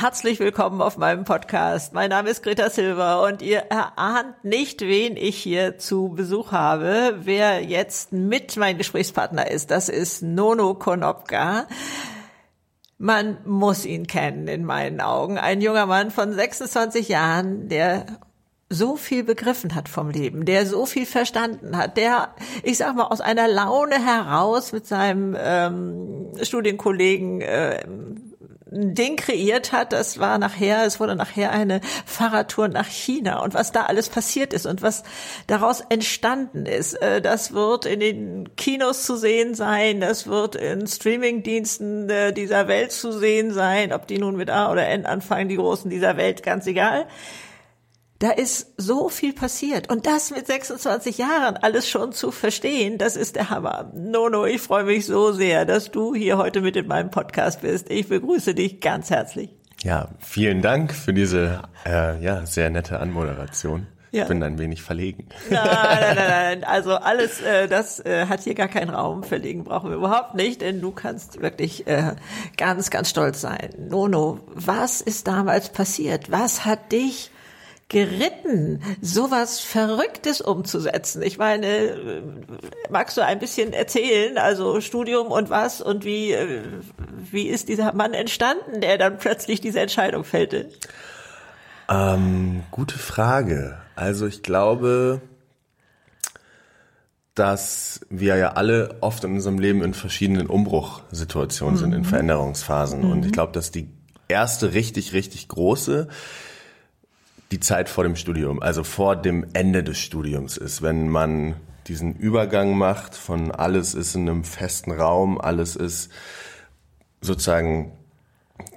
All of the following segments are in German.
Herzlich willkommen auf meinem Podcast. Mein Name ist Greta Silva und ihr erahnt nicht, wen ich hier zu Besuch habe. Wer jetzt mit mein Gesprächspartner ist, das ist Nono Konopka. Man muss ihn kennen in meinen Augen. Ein junger Mann von 26 Jahren, der so viel begriffen hat vom Leben, der so viel verstanden hat, der, ich sag mal, aus einer Laune heraus mit seinem ähm, Studienkollegen äh, Ding kreiert hat, das war nachher, es wurde nachher eine Fahrradtour nach China und was da alles passiert ist und was daraus entstanden ist, äh, das wird in den Kinos zu sehen sein, das wird in Streamingdiensten äh, dieser Welt zu sehen sein, ob die nun mit A oder N anfangen, die Großen dieser Welt, ganz egal. Da ist so viel passiert. Und das mit 26 Jahren alles schon zu verstehen, das ist der Hammer. Nono, ich freue mich so sehr, dass du hier heute mit in meinem Podcast bist. Ich begrüße dich ganz herzlich. Ja, vielen Dank für diese äh, ja, sehr nette Anmoderation. Ja. Ich bin ein wenig verlegen. Nein, nein, nein, nein. Also alles, äh, das äh, hat hier gar keinen Raum. Verlegen brauchen wir überhaupt nicht, denn du kannst wirklich äh, ganz, ganz stolz sein. Nono, was ist damals passiert? Was hat dich geritten, sowas Verrücktes umzusetzen? Ich meine, magst du ein bisschen erzählen, also Studium und was und wie, äh, wie ist dieser Mann entstanden, der dann plötzlich diese Entscheidung fällte? Ähm, gute Frage. Also ich glaube, dass wir ja alle oft in unserem Leben in verschiedenen Umbruchsituationen mhm. sind, in mhm. Veränderungsphasen. Mhm. Und ich glaube, dass die erste richtig, richtig große die Zeit vor dem Studium, also vor dem Ende des Studiums ist, wenn man diesen Übergang macht von alles ist in einem festen Raum, alles ist sozusagen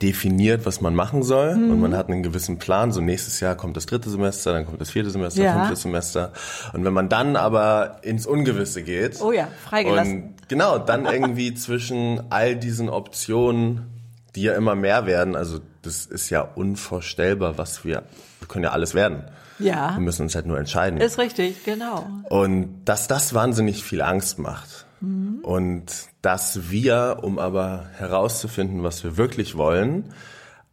definiert, was man machen soll mhm. und man hat einen gewissen Plan. So nächstes Jahr kommt das dritte Semester, dann kommt das vierte Semester, ja. fünfte Semester. Und wenn man dann aber ins Ungewisse geht. Oh ja, freigelassen. Und genau, dann irgendwie zwischen all diesen Optionen, die ja immer mehr werden, also das ist ja unvorstellbar, was wir wir können ja alles werden. Ja. Wir müssen uns halt nur entscheiden. Ist richtig, genau. Und dass das wahnsinnig viel Angst macht. Mhm. Und dass wir, um aber herauszufinden, was wir wirklich wollen,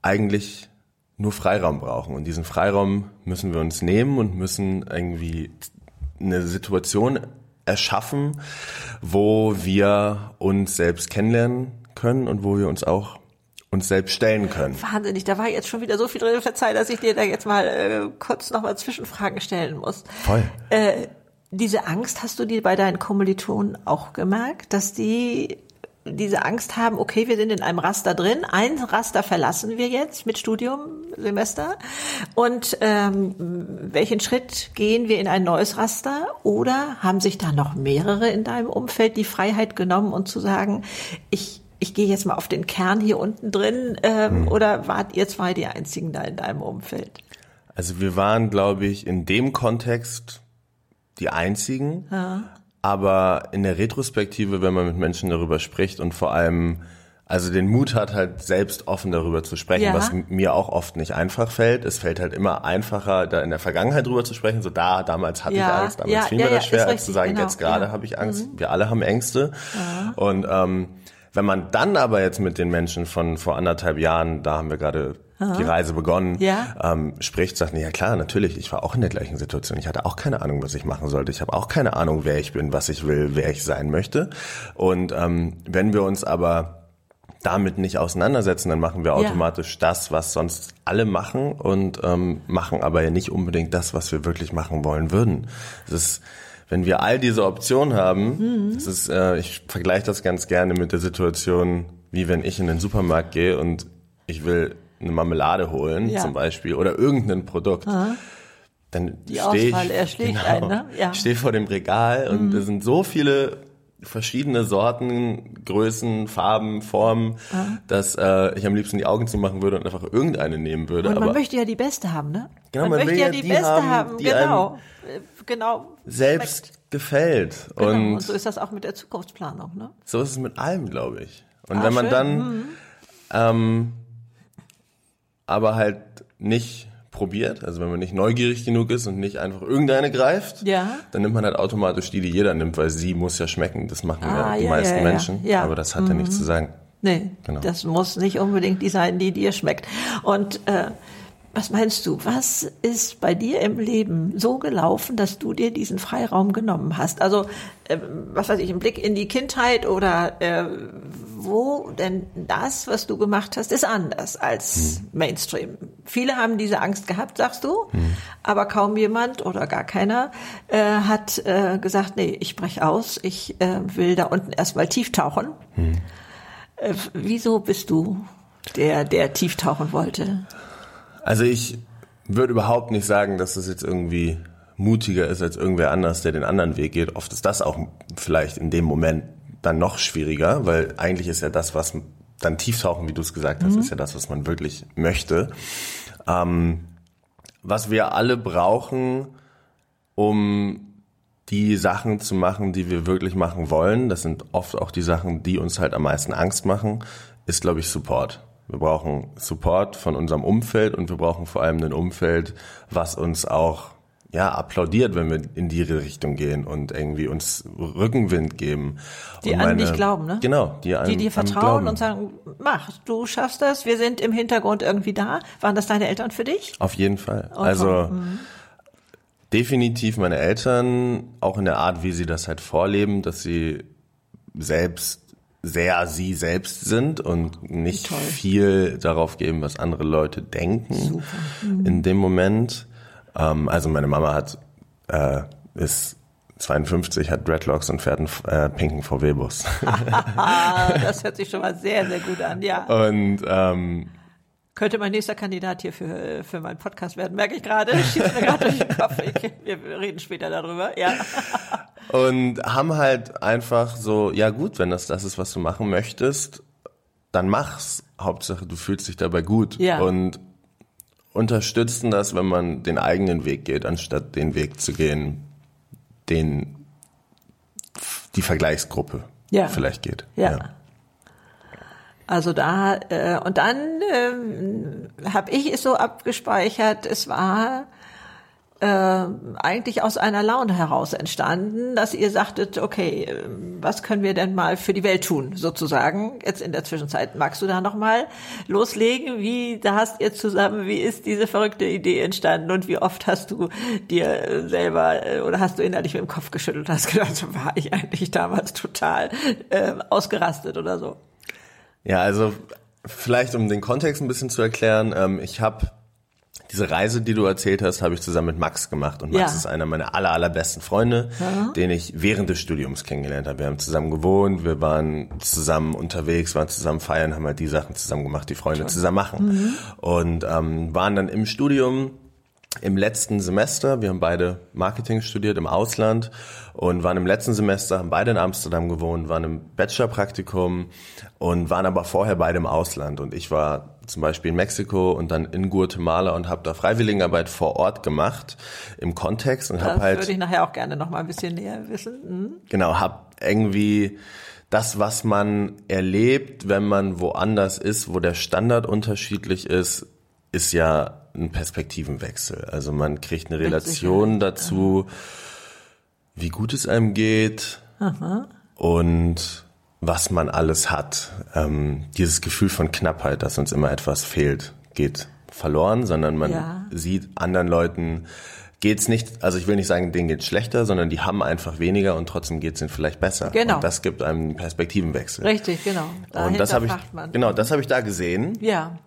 eigentlich nur Freiraum brauchen. Und diesen Freiraum müssen wir uns nehmen und müssen irgendwie eine Situation erschaffen, wo wir uns selbst kennenlernen können und wo wir uns auch uns selbst stellen können. Wahnsinnig, da war jetzt schon wieder so viel drin. Verzeih, dass ich dir da jetzt mal äh, kurz nochmal Zwischenfragen stellen muss. Voll. Äh, diese Angst hast du dir bei deinen Kommilitonen auch gemerkt, dass die diese Angst haben, okay, wir sind in einem Raster drin, ein Raster verlassen wir jetzt mit Studiumsemester und ähm, welchen Schritt gehen wir in ein neues Raster oder haben sich da noch mehrere in deinem Umfeld die Freiheit genommen und zu sagen, ich ich gehe jetzt mal auf den Kern hier unten drin, ähm, hm. oder wart ihr zwei die einzigen da in deinem Umfeld? Also wir waren, glaube ich, in dem Kontext die einzigen. Ja. Aber in der Retrospektive, wenn man mit Menschen darüber spricht und vor allem also den Mut hat, halt selbst offen darüber zu sprechen, ja. was mir auch oft nicht einfach fällt. Es fällt halt immer einfacher, da in der Verganganheit drüber zu sprechen. So da, damals hatte ja. ich Angst, damals ja, fiel mir das schwer, als zu sagen, genau. jetzt gerade habe ich Angst. Mhm. Wir alle haben Ängste. Und ähm, wenn man dann aber jetzt mit den Menschen von vor anderthalb Jahren, da haben wir gerade Aha. die Reise begonnen, ja. ähm, spricht, sagt, ja klar, natürlich, ich war auch in der gleichen Situation. Ich hatte auch keine Ahnung, was ich machen sollte. Ich habe auch keine Ahnung, wer ich bin, was ich will, wer ich sein möchte. Und ähm, wenn wir uns aber damit nicht auseinandersetzen, dann machen wir automatisch ja. das, was sonst alle machen und ähm, machen aber ja nicht unbedingt das, was wir wirklich machen wollen würden. Es ist wenn wir all diese Optionen haben, mhm. das ist, äh, ich vergleiche das ganz gerne mit der Situation, wie wenn ich in den Supermarkt gehe und ich will eine Marmelade holen, ja. zum Beispiel, oder irgendein Produkt. Aha. Dann stehe ich, genau, einen, ne? ja. stehe vor dem Regal und mhm. da sind so viele verschiedene Sorten, Größen, Farben, Formen, Aha. dass äh, ich am liebsten die Augen zumachen würde und einfach irgendeine nehmen würde. Und man Aber möchte ja die beste haben, ne? Genau, man, man möchte ja die, die beste haben, haben genau. Genau. Selbst schmeckt. gefällt. Genau. Und, und, so ist das auch mit der Zukunftsplanung, ne? So ist es mit allem, glaube ich. Und ah, wenn man schön. dann mhm. ähm, aber halt nicht probiert, also wenn man nicht neugierig genug ist und nicht einfach irgendeine greift, ja. dann nimmt man halt automatisch die, die jeder nimmt, weil sie muss ja schmecken. Das machen ah, ja die ja, meisten ja, Menschen. Aber das hat ja nichts zu sagen. Nee, genau. das muss nicht unbedingt die sein, die dir schmeckt. Und äh, was meinst du, was ist bei dir im Leben so gelaufen, dass du dir diesen Freiraum genommen hast? Also, äh, was weiß ich, ein Blick in die Kindheit oder äh, wo denn das, was du gemacht hast, ist anders als hm. Mainstream. Viele haben diese Angst gehabt, sagst du, hm. aber kaum jemand oder gar keiner äh, hat äh, gesagt, nee, ich brech aus, ich äh, will da unten erstmal tief tauchen. Hm. Äh, wieso bist du der, der tief tauchen wollte? Also ich würde überhaupt nicht sagen, dass das jetzt irgendwie mutiger ist als irgendwer anders, der den anderen Weg geht. Oft ist das auch vielleicht in dem Moment dann noch schwieriger, weil eigentlich ist ja das, was dann Tieftauchen, wie du es gesagt hast, mhm. ist ja das, was man wirklich möchte. Ähm, was wir alle brauchen, um die Sachen zu machen, die wir wirklich machen wollen, das sind oft auch die Sachen, die uns halt am meisten Angst machen, ist, glaube ich, Support. Wir brauchen Support von unserem Umfeld und wir brauchen vor allem ein Umfeld, was uns auch ja, applaudiert, wenn wir in die Richtung gehen und irgendwie uns Rückenwind geben. Die und an meine, dich glauben, ne? Genau, die, an, die dir vertrauen und sagen, mach, du schaffst das, wir sind im Hintergrund irgendwie da. Waren das deine Eltern für dich? Auf jeden Fall. Okay. Also mhm. definitiv meine Eltern, auch in der Art, wie sie das halt vorleben, dass sie selbst sehr sie selbst sind und nicht Toll. viel darauf geben, was andere Leute denken mhm. in dem Moment. Ähm, also meine Mama hat äh, ist 52, hat Dreadlocks und fährt einen äh, pinken VW-Bus. das hört sich schon mal sehr, sehr gut an, ja. Und ähm, könnte mein nächster Kandidat hier für, für meinen Podcast werden, merke ich gerade. Schießt mir gerade durch den Kopf. Ich, wir reden später darüber, ja. Und haben halt einfach so, ja gut, wenn das das ist, was du machen möchtest, dann mach's. Hauptsache, du fühlst dich dabei gut. Ja. Und unterstützen das, wenn man den eigenen Weg geht, anstatt den Weg zu gehen, den die Vergleichsgruppe ja. vielleicht geht. Ja. ja. Also da äh, und dann äh, habe ich es so abgespeichert. Es war äh, eigentlich aus einer Laune heraus entstanden, dass ihr sagtet, okay, ähm, was können wir denn mal für die Welt tun, sozusagen. Jetzt in der Zwischenzeit magst du da noch mal loslegen. Wie da hast ihr zusammen, wie ist diese verrückte Idee entstanden und wie oft hast du dir selber äh, oder hast du innerlich mit dem Kopf geschüttelt und hast gedacht, war ich eigentlich damals total äh, ausgerastet oder so? Ja, also vielleicht um den Kontext ein bisschen zu erklären, ähm, ich habe diese Reise, die du erzählt hast, habe ich zusammen mit Max gemacht. Und Max ja. ist einer meiner aller, allerbesten Freunde, ja. den ich während des Studiums kennengelernt habe. Wir haben zusammen gewohnt, wir waren zusammen unterwegs, waren zusammen feiern, haben halt die Sachen zusammen gemacht, die Freunde Toll. zusammen machen. Mhm. Und ähm, waren dann im Studium im letzten Semester, wir haben beide Marketing studiert im Ausland und waren im letzten Semester, haben beide in Amsterdam gewohnt, waren im Bachelorpraktikum und waren aber vorher beide im Ausland. Und ich war zum Beispiel in Mexiko und dann in Guatemala und habe da Freiwilligenarbeit vor Ort gemacht im Kontext und habe halt. würde ich nachher auch gerne noch mal ein bisschen näher wissen. Mhm. Genau, habe irgendwie das, was man erlebt, wenn man woanders ist, wo der Standard unterschiedlich ist, ist ja ein Perspektivenwechsel. Also man kriegt eine Relation dazu, wie gut es einem geht Aha. und was man alles hat. Ähm, dieses Gefühl von Knappheit, dass uns immer etwas fehlt, geht verloren, sondern man ja. sieht anderen Leuten geht's nicht, also ich will nicht sagen, denen geht's schlechter, sondern die haben einfach weniger und trotzdem geht's ihnen vielleicht besser. Genau. Und das gibt einem einen Perspektivenwechsel. Richtig, genau. Dahinter und das habe ich, man. genau, das habe ich da gesehen. Ja.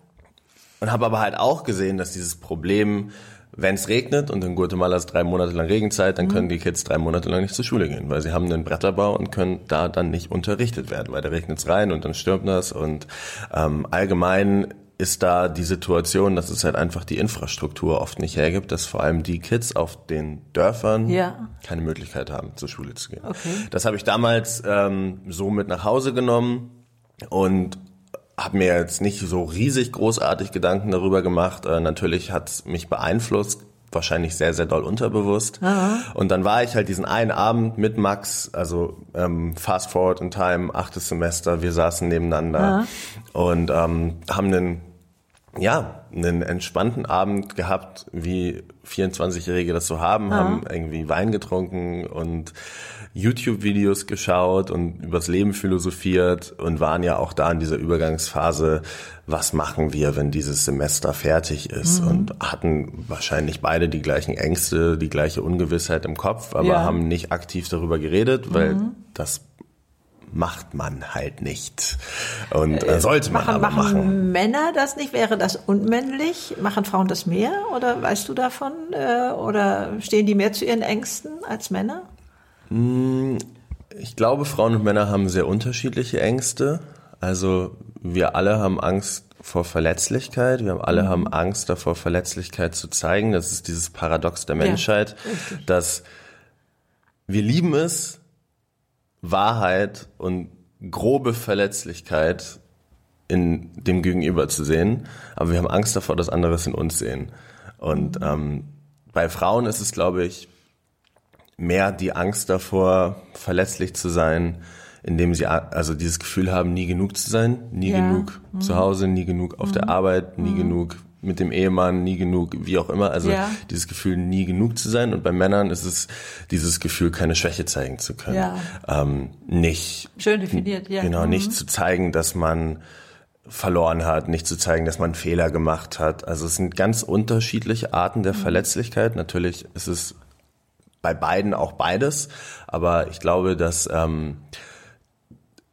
Und habe aber halt auch gesehen, dass dieses Problem wenn es regnet und in Guatemala ist drei Monate lang Regenzeit, dann mhm. können die Kids drei Monate lang nicht zur Schule gehen, weil sie haben einen Bretterbau und können da dann nicht unterrichtet werden, weil da regnet es rein und dann stürmt das und ähm, allgemein ist da die Situation, dass es halt einfach die Infrastruktur oft nicht hergibt, dass vor allem die Kids auf den Dörfern ja. keine Möglichkeit haben, zur Schule zu gehen. Okay. Das habe ich damals ähm, so mit nach Hause genommen und habe mir jetzt nicht so riesig großartig Gedanken darüber gemacht. Äh, natürlich hat es mich beeinflusst, wahrscheinlich sehr, sehr doll unterbewusst. Aha. Und dann war ich halt diesen einen Abend mit Max, also ähm, Fast Forward in Time, achtes Semester, wir saßen nebeneinander Aha. und ähm, haben einen ja, einen entspannten Abend gehabt, wie 24-Jährige das so haben, ah. haben irgendwie Wein getrunken und YouTube-Videos geschaut und übers Leben philosophiert und waren ja auch da in dieser Übergangsphase, was machen wir, wenn dieses Semester fertig ist mhm. und hatten wahrscheinlich beide die gleichen Ängste, die gleiche Ungewissheit im Kopf, aber ja. haben nicht aktiv darüber geredet, weil mhm. das macht man halt nicht. Und äh, sollte man machen, aber machen. Machen Männer das nicht? Wäre das unmännlich? Machen Frauen das mehr? Oder weißt du davon? Äh, oder stehen die mehr zu ihren Ängsten als Männer? Hm, ich glaube, Frauen und Männer haben sehr unterschiedliche Ängste. Also wir alle haben Angst vor Verletzlichkeit. Wir haben alle mhm. haben Angst davor, Verletzlichkeit zu zeigen. Das ist dieses Paradox der Menschheit, ja, dass wir lieben es, Wahrheit und grobe Verletzlichkeit in dem Gegenüber zu sehen, aber wir haben Angst davor, dass andere es in uns sehen. Und ähm, bei Frauen ist es, glaube ich, mehr die Angst davor, verletzlich zu sein, indem sie also dieses Gefühl haben, nie genug zu sein, nie ja. genug mhm. zu Hause, nie genug auf mhm. der Arbeit, nie mhm. genug mit dem Ehemann, nie genug, wie auch immer. Also ja. dieses Gefühl, nie genug zu sein. Und bei Männern ist es dieses Gefühl, keine Schwäche zeigen zu können. Ja. Ähm, nicht. Schön definiert, ja. Genau, nicht mhm. zu zeigen, dass man verloren hat, nicht zu zeigen, dass man Fehler gemacht hat. Also es sind ganz unterschiedliche Arten der mhm. Verletzlichkeit. Natürlich ist es bei beiden auch beides, aber ich glaube, dass ähm,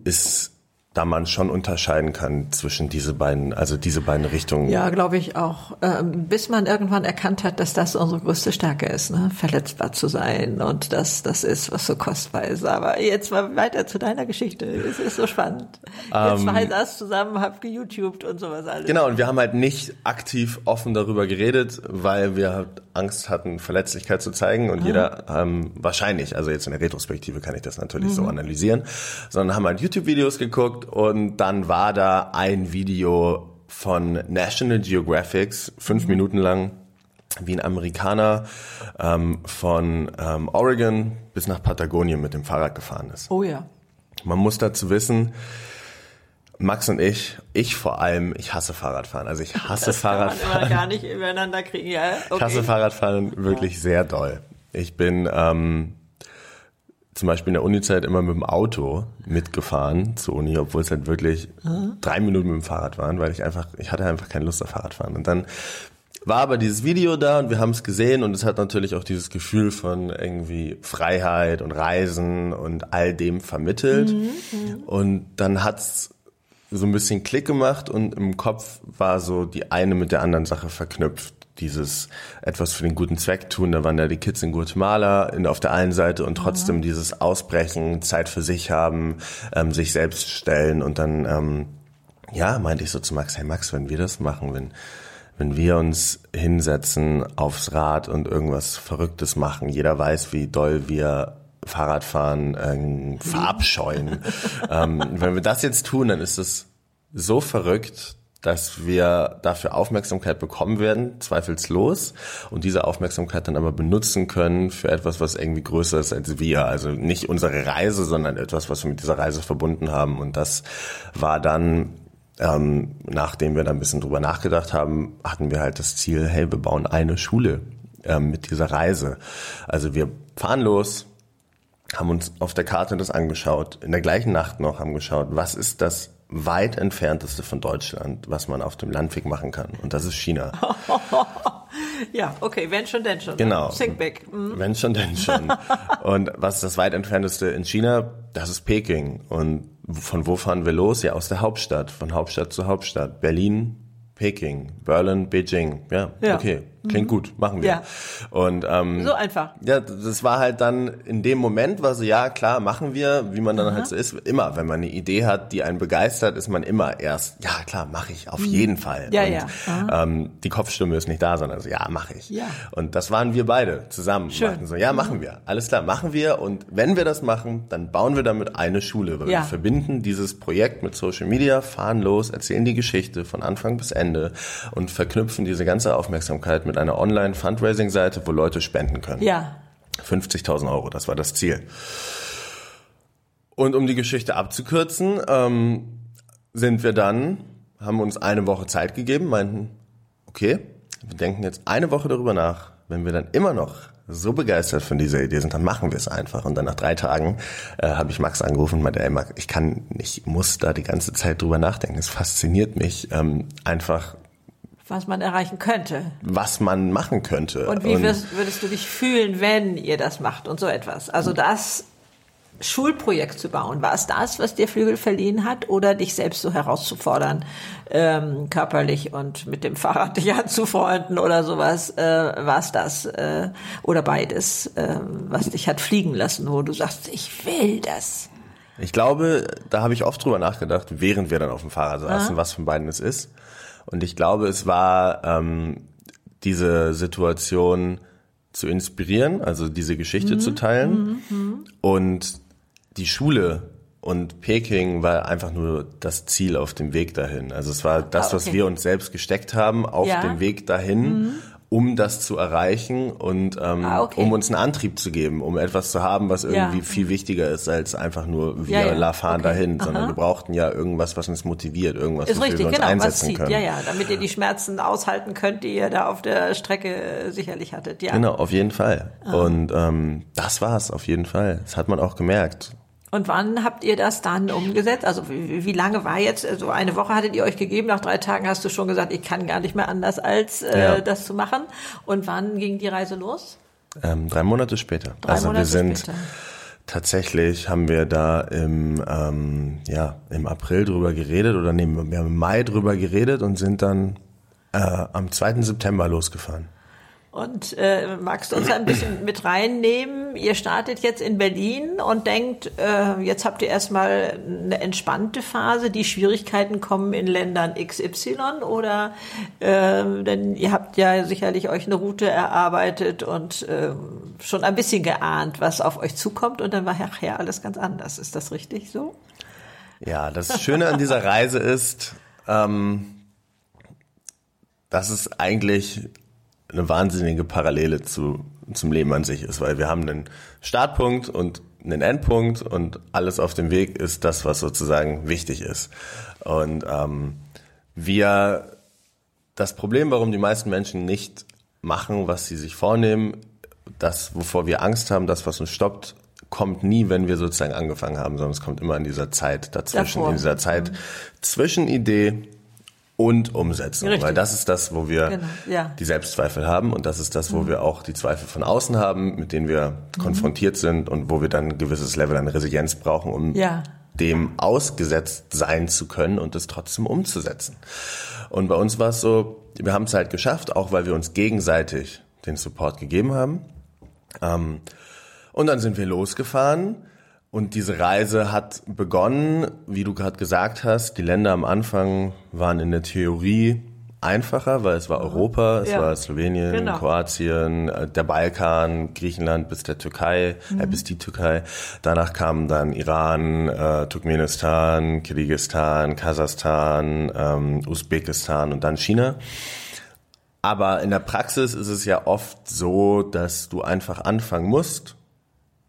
ist da man schon unterscheiden kann zwischen diese beiden, also diese beiden Richtungen. Ja, glaube ich auch. Ähm, bis man irgendwann erkannt hat, dass das unsere größte Stärke ist, ne? verletzbar zu sein und dass das ist, was so kostbar ist. Aber jetzt mal weiter zu deiner Geschichte. Es ist so spannend. Ähm, zwei saß zusammen, habt geYouTubed und sowas alles. Genau, und wir haben halt nicht aktiv offen darüber geredet, weil wir halt Angst hatten, Verletzlichkeit zu zeigen und ah. jeder ähm, wahrscheinlich, also jetzt in der Retrospektive kann ich das natürlich mhm. so analysieren, sondern haben halt YouTube-Videos geguckt und dann war da ein Video von National Geographics, fünf mhm. Minuten lang, wie ein Amerikaner ähm, von ähm, Oregon bis nach Patagonien mit dem Fahrrad gefahren ist. Oh ja. Man muss dazu wissen, Max und ich, ich vor allem, ich hasse Fahrradfahren. Also ich hasse das Fahrradfahren. Kann man immer gar nicht übereinander kriegen, ja. Okay. Ich hasse Fahrradfahren wirklich ja. sehr doll. Ich bin ähm, zum Beispiel in der Uni-Zeit immer mit dem Auto mitgefahren zur Uni, obwohl es halt wirklich mhm. drei Minuten mit dem Fahrrad waren, weil ich einfach, ich hatte einfach keine Lust auf Fahrradfahren. Und dann war aber dieses Video da und wir haben es gesehen und es hat natürlich auch dieses Gefühl von irgendwie Freiheit und Reisen und all dem vermittelt. Mhm. Und dann hat's so ein bisschen Klick gemacht und im Kopf war so die eine mit der anderen Sache verknüpft dieses etwas für den guten Zweck tun. Da waren ja die Kids in Guatemala in, auf der einen Seite und trotzdem mhm. dieses Ausbrechen, Zeit für sich haben, ähm, sich selbst stellen und dann, ähm, ja, meinte ich so zu Max, hey Max, wenn wir das machen, wenn, wenn wir uns hinsetzen aufs Rad und irgendwas Verrücktes machen, jeder weiß, wie doll wir Fahrradfahren ähm, verabscheuen. ähm, wenn wir das jetzt tun, dann ist es so verrückt, dass wir dafür Aufmerksamkeit bekommen werden, zweifelslos, und diese Aufmerksamkeit dann aber benutzen können für etwas, was irgendwie größer ist als wir. Also nicht unsere Reise, sondern etwas, was wir mit dieser Reise verbunden haben. Und das war dann, ähm, nachdem wir da ein bisschen drüber nachgedacht haben, hatten wir halt das Ziel, hey, wir bauen eine Schule ähm, mit dieser Reise. Also wir fahren los, haben uns auf der Karte das angeschaut, in der gleichen Nacht noch haben geschaut, was ist das weit entfernteste von Deutschland, was man auf dem Landweg machen kann. Und das ist China. ja, okay, wenn schon, denn schon. Genau. Thinkback. Mhm. Wenn schon, denn schon. Und was ist das weit entfernteste in China? Das ist Peking. Und von wo fahren wir los? Ja, aus der Hauptstadt, von Hauptstadt zu Hauptstadt. Berlin, Peking, Berlin, Beijing. Ja, ja. okay. Klingt mhm. gut, machen wir. Ja. Und ähm, so einfach. Ja, das war halt dann in dem Moment war so, ja klar, machen wir, wie man dann Aha. halt so ist. Immer, wenn man eine Idee hat, die einen begeistert, ist man immer erst, ja klar, mache ich, auf mhm. jeden Fall. Ja, und, ja. Ähm, die Kopfstimme ist nicht da, sondern so, ja, mache ich. Ja. Und das waren wir beide zusammen. Schön. So, ja, machen mhm. wir. Alles klar, machen wir. Und wenn wir das machen, dann bauen wir damit eine Schule. Weil ja. wir verbinden dieses Projekt mit Social Media, fahren los, erzählen die Geschichte von Anfang bis Ende und verknüpfen diese ganze Aufmerksamkeit mit einer Online-Fundraising-Seite, wo Leute spenden können. Ja. 50.000 Euro, das war das Ziel. Und um die Geschichte abzukürzen, ähm, sind wir dann haben uns eine Woche Zeit gegeben, meinten, okay, wir denken jetzt eine Woche darüber nach. Wenn wir dann immer noch so begeistert von dieser Idee sind, dann machen wir es einfach. Und dann nach drei Tagen äh, habe ich Max angerufen und meinte, ey Max, ich kann, ich muss da die ganze Zeit drüber nachdenken. Es fasziniert mich ähm, einfach. Was man erreichen könnte. Was man machen könnte. Und wie würdest, würdest du dich fühlen, wenn ihr das macht und so etwas? Also das Schulprojekt zu bauen. War es das, was dir Flügel verliehen hat oder dich selbst so herauszufordern, ähm, körperlich und mit dem Fahrrad dich anzufreunden oder sowas? Äh, war es das äh, oder beides, äh, was dich hat fliegen lassen, wo du sagst, ich will das? Ich glaube, da habe ich oft drüber nachgedacht, während wir dann auf dem Fahrrad saßen, Aha. was von beiden es ist. Und ich glaube, es war ähm, diese Situation, zu inspirieren, also diese Geschichte mhm. zu teilen. Mhm. mhm. Und die Schule und Peking war einfach nur das Ziel auf dem Weg dahin. Also es war das, ah, okay. was wir uns selbst gesteckt haben auf ja. dem Weg dahin. Mhm um das zu erreichen und ähm, ah, okay. um uns einen Antrieb zu geben, um etwas zu haben, was irgendwie ja. viel wichtiger ist als einfach nur wir ja, ja. fahren okay. dahin, sondern wir brauchten ja irgendwas, was uns motiviert, irgendwas, ist richtig, wir uns genau, einsetzen was können. Ja, ja, damit ihr die Schmerzen aushalten könnt, die ihr da auf der Strecke äh, sicherlich hattet. Ja. Genau, auf jeden Fall. Ah. Und ähm, das war's auf jeden Fall. Das hat man auch gemerkt. Und wann habt ihr das dann umgesetzt? Also wie, wie, lange war jetzt, so also eine Woche hattet ihr euch gegeben, nach drei Tagen hast du schon gesagt, ich kann gar nicht mehr anders, als äh, ja. das zu machen. Und wann ging die Reise los? Ähm, drei Monate später. Drei also Monate wir sind später. tatsächlich haben wir da im, ähm, ja, im April drüber geredet oder nee, wir haben im Mai drüber geredet und sind dann äh, am 2. September losgefahren. Und äh, magst du uns ein bisschen mit reinnehmen? Ihr startet jetzt in Berlin und denkt, äh, jetzt habt ihr erstmal eine entspannte Phase, die Schwierigkeiten kommen in Ländern XY oder äh, denn ihr habt ja sicherlich euch eine Route erarbeitet und äh, schon ein bisschen geahnt, was auf euch zukommt und dann war nachher alles ganz anders. Ist das richtig so? Ja, das Schöne an dieser Reise ist, ähm, dass es eigentlich eine wahnsinnige Parallele zu, zum Leben an sich ist, weil wir haben einen Startpunkt und einen Endpunkt und alles auf dem Weg ist das, was sozusagen wichtig ist. Und ähm, wir, das Problem, warum die meisten Menschen nicht machen, was sie sich vornehmen, das, wovor wir Angst haben, das, was uns stoppt, kommt nie, wenn wir sozusagen angefangen haben, sondern es kommt immer in dieser Zeit dazwischen, Davor. in dieser Zeit mhm. zwischen Idee und Umsetzung, Richtig. weil das ist das, wo wir genau. ja. die Selbstzweifel haben und das ist das, wo mhm. wir auch die Zweifel von außen haben, mit denen wir mhm. konfrontiert sind und wo wir dann ein gewisses Level an Resilienz brauchen, um ja. dem ausgesetzt sein zu können und es trotzdem umzusetzen. Und bei uns war es so, wir haben es halt geschafft, auch weil wir uns gegenseitig den Support gegeben haben. Ähm, und dann sind wir losgefahren und diese Reise hat begonnen, wie du gerade gesagt hast, die Länder am Anfang waren in der Theorie einfacher, weil es war Europa, es ja. war Slowenien, genau. Kroatien, äh, der Balkan, Griechenland bis der Türkei, äh, mhm. äh, bis die Türkei. Danach kamen dann Iran, äh, Turkmenistan, Kirgisistan, Kasachstan, ähm, Usbekistan und dann China. Aber in der Praxis ist es ja oft so, dass du einfach anfangen musst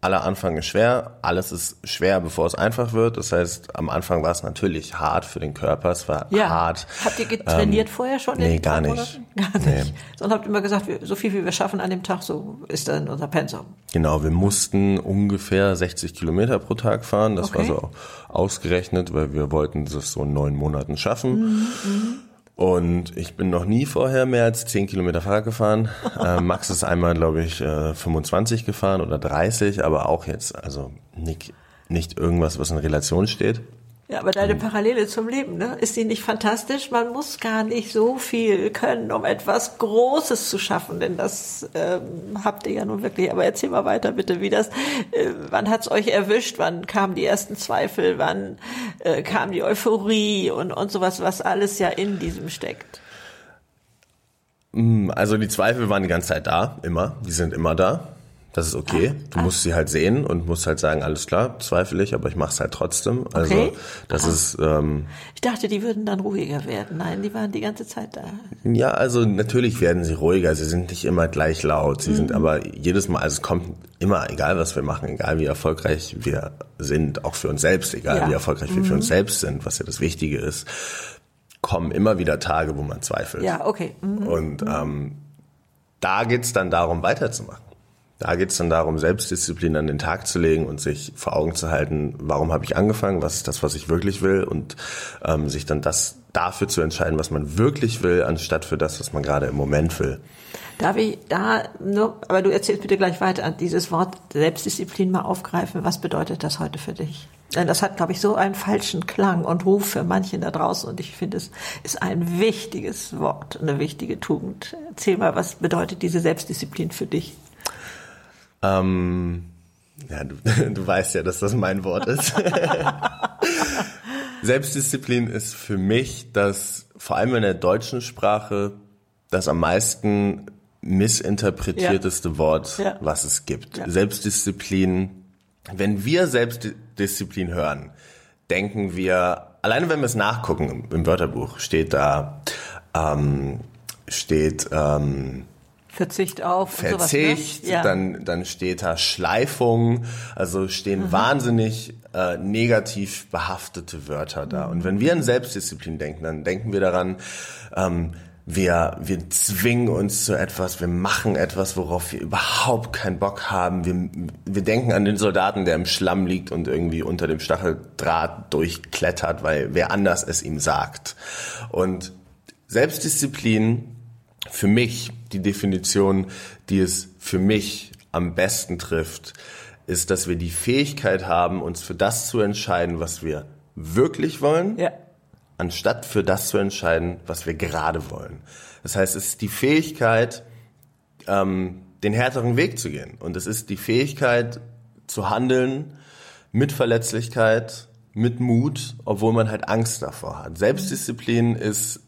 aller Anfang ist schwer, alles ist schwer, bevor es einfach wird. Das heißt, am Anfang war es natürlich hart für den Körper, es war ja. hart. Habt ihr getrainiert ähm, vorher schon? Nee, gar nicht. Gar nicht. Nee. Sondern habt immer gesagt, so viel wie wir schaffen an dem Tag, so ist dann unser Pensum. Genau, wir mussten ungefähr 60 Kilometer pro Tag fahren. Das okay. war so ausgerechnet, weil wir wollten das so in neun Monaten schaffen. Mhm, mhm. Und ich bin noch nie vorher mehr als 10 Kilometer Fahrrad gefahren. Äh, Max ist einmal, glaube ich, äh, 25 gefahren oder 30, aber auch jetzt, also nicht, nicht irgendwas, was in Relation steht. Ja, aber deine Parallele zum Leben, ne? Ist die nicht fantastisch? Man muss gar nicht so viel können, um etwas Großes zu schaffen, denn das ähm, habt ihr ja nun wirklich. Aber erzähl mal weiter bitte, wie das, äh, wann hat's euch erwischt? Wann kamen die ersten Zweifel? Wann äh, kam die Euphorie und, und sowas, was alles ja in diesem steckt? Mm, also die Zweifel waren die ganze Zeit da, immer. Die sind immer da. Das ist okay. Ah, du ah. musst sie halt sehen und musst halt sagen, alles klar, zweifle ich, aber ich mache es halt trotzdem. Also okay. das ah. ist. Ähm, ich dachte, die würden dann ruhiger werden. Nein, die waren die ganze Zeit da. Ja, also natürlich werden sie ruhiger. Sie sind nicht immer gleich laut. Sie mhm. sind aber jedes Mal, also es kommt immer, egal was wir machen, egal wie erfolgreich wir sind, auch für uns selbst, egal ja. wie erfolgreich wir für uns mhm. selbst sind, was ja das Wichtige ist kommen immer wieder Tage, wo man zweifelt. Ja, okay. Mhm. Und ähm, da geht's dann darum, weiterzumachen. Da geht's dann darum, Selbstdisziplin an den Tag zu legen und sich vor Augen zu halten, warum habe ich angefangen, was ist das, was ich wirklich will und ähm, sich dann das dafür zu entscheiden, was man wirklich will, anstatt für das, was man gerade im Moment will. Darf ich da nur, aber du erzählst bitte gleich weiter, dieses Wort Selbstdisziplin mal aufgreifen. Was bedeutet das heute für dich? Denn das hat, glaube ich, so einen falschen Klang und Ruf für manchen da draußen. Und ich finde, es ist ein wichtiges Wort, eine wichtige Tugend. Erzähl mal, was bedeutet diese Selbstdisziplin für dich? Ähm, ja, du, du weißt ja, dass das mein Wort ist. Selbstdisziplin ist für mich das, vor allem in der deutschen Sprache, das am meisten missinterpretierteste ja. Wort, ja. was es gibt. Ja. Selbstdisziplin. Wenn wir Selbstdisziplin hören, denken wir, alleine wenn wir es nachgucken im Wörterbuch, steht da, ähm, steht ähm, Verzicht auf Verzicht, sowas, ne? ja. dann dann steht da Schleifung, also stehen mhm. wahnsinnig äh, negativ behaftete Wörter da. Und wenn wir an Selbstdisziplin denken, dann denken wir daran, ähm, wir, wir zwingen uns zu etwas, wir machen etwas, worauf wir überhaupt keinen Bock haben. Wir, wir denken an den Soldaten, der im Schlamm liegt und irgendwie unter dem Stacheldraht durchklettert, weil wer anders es ihm sagt. Und Selbstdisziplin, für mich, die Definition, die es für mich am besten trifft, ist, dass wir die Fähigkeit haben, uns für das zu entscheiden, was wir wirklich wollen. Ja anstatt für das zu entscheiden, was wir gerade wollen. Das heißt, es ist die Fähigkeit, ähm, den härteren Weg zu gehen. Und es ist die Fähigkeit zu handeln mit Verletzlichkeit, mit Mut, obwohl man halt Angst davor hat. Selbstdisziplin ist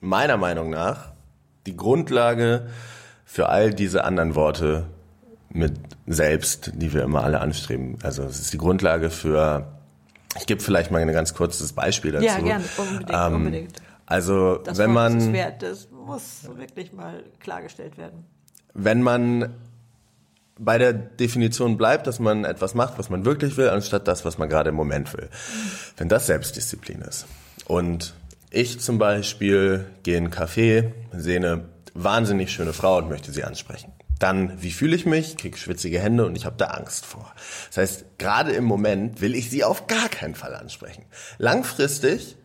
meiner Meinung nach die Grundlage für all diese anderen Worte mit selbst, die wir immer alle anstreben. Also es ist die Grundlage für ich gebe vielleicht mal ein ganz kurzes Beispiel dazu. Ja, gerne, unbedingt, ähm, unbedingt. Also das wenn man, das, wert, das muss wirklich mal klargestellt werden. Wenn man bei der Definition bleibt, dass man etwas macht, was man wirklich will, anstatt das, was man gerade im Moment will. Wenn das Selbstdisziplin ist. Und ich zum Beispiel gehe in einen Café, sehe eine wahnsinnig schöne Frau und möchte sie ansprechen. Dann, wie fühle ich mich? Krieg schwitzige Hände und ich habe da Angst vor. Das heißt, gerade im Moment will ich sie auf gar keinen Fall ansprechen. Langfristig